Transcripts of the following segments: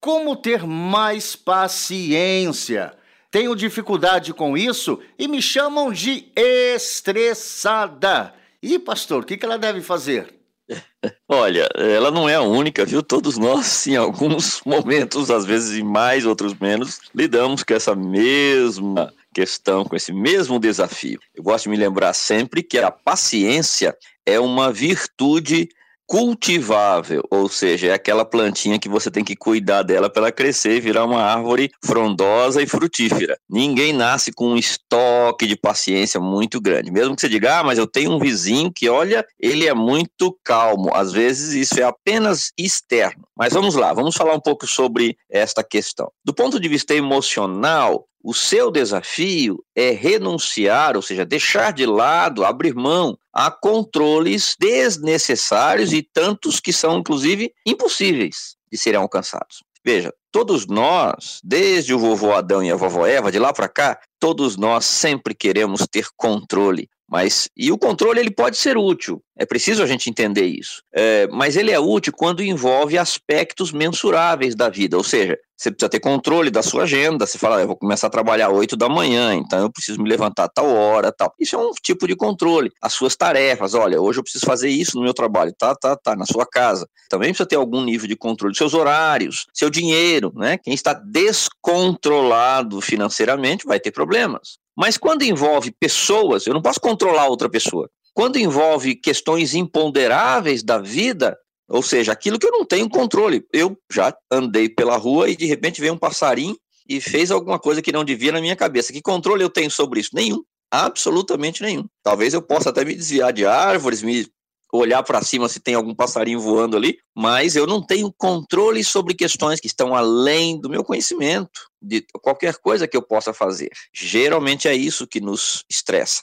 como ter mais paciência? Tenho dificuldade com isso e me chamam de estressada. E, pastor, o que ela deve fazer? Olha, ela não é a única, viu? Todos nós, em alguns momentos, às vezes mais, outros menos, lidamos com essa mesma questão, com esse mesmo desafio. Eu gosto de me lembrar sempre que a paciência é uma virtude cultivável, ou seja, é aquela plantinha que você tem que cuidar dela para ela crescer e virar uma árvore frondosa e frutífera. Ninguém nasce com um estoque de paciência muito grande. Mesmo que você diga, ah, mas eu tenho um vizinho que, olha, ele é muito calmo. Às vezes isso é apenas externo. Mas vamos lá, vamos falar um pouco sobre esta questão. Do ponto de vista emocional, o seu desafio é renunciar, ou seja, deixar de lado, abrir mão a controles desnecessários e tantos que são, inclusive, impossíveis de serem alcançados. Veja, todos nós, desde o vovô Adão e a vovó Eva, de lá para cá, todos nós sempre queremos ter controle. Mas e o controle ele pode ser útil, é preciso a gente entender isso. É, mas ele é útil quando envolve aspectos mensuráveis da vida, ou seja, você precisa ter controle da sua agenda. Você fala, ah, eu vou começar a trabalhar 8 da manhã, então eu preciso me levantar a tal hora, tal. Isso é um tipo de controle. As suas tarefas, olha, hoje eu preciso fazer isso no meu trabalho, tá, tá, tá, na sua casa. Também precisa ter algum nível de controle. Seus horários, seu dinheiro, né? Quem está descontrolado financeiramente vai ter problemas. Mas quando envolve pessoas, eu não posso controlar outra pessoa. Quando envolve questões imponderáveis da vida, ou seja, aquilo que eu não tenho controle. Eu já andei pela rua e de repente veio um passarinho e fez alguma coisa que não devia na minha cabeça. Que controle eu tenho sobre isso? Nenhum. Absolutamente nenhum. Talvez eu possa até me desviar de árvores, me olhar para cima se tem algum passarinho voando ali, mas eu não tenho controle sobre questões que estão além do meu conhecimento, de qualquer coisa que eu possa fazer. Geralmente é isso que nos estressa.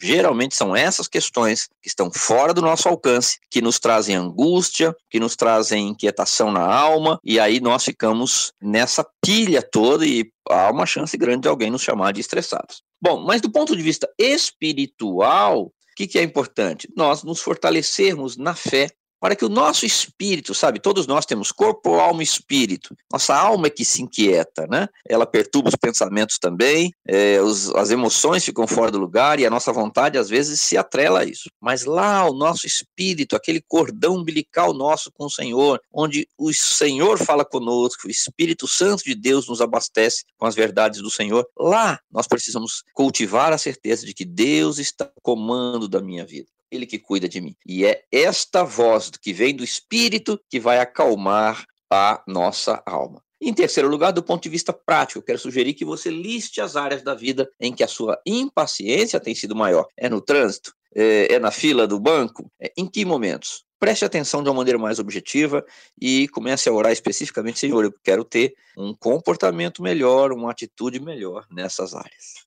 Geralmente são essas questões que estão fora do nosso alcance, que nos trazem angústia, que nos trazem inquietação na alma, e aí nós ficamos nessa pilha toda e há uma chance grande de alguém nos chamar de estressados. Bom, mas do ponto de vista espiritual, o que, que é importante? Nós nos fortalecermos na fé para que o nosso espírito, sabe, todos nós temos corpo, alma e espírito. Nossa alma é que se inquieta, né? Ela perturba os pensamentos também, é, os, as emoções ficam fora do lugar e a nossa vontade às vezes se atrela a isso. Mas lá o nosso espírito, aquele cordão umbilical nosso com o Senhor, onde o Senhor fala conosco, o Espírito Santo de Deus nos abastece com as verdades do Senhor, lá nós precisamos cultivar a certeza de que Deus está comando da minha vida. Ele que cuida de mim. E é esta voz que vem do Espírito que vai acalmar a nossa alma. Em terceiro lugar, do ponto de vista prático, quero sugerir que você liste as áreas da vida em que a sua impaciência tem sido maior. É no trânsito? É, é na fila do banco? É, em que momentos? Preste atenção de uma maneira mais objetiva e comece a orar especificamente, Senhor, eu quero ter um comportamento melhor, uma atitude melhor nessas áreas.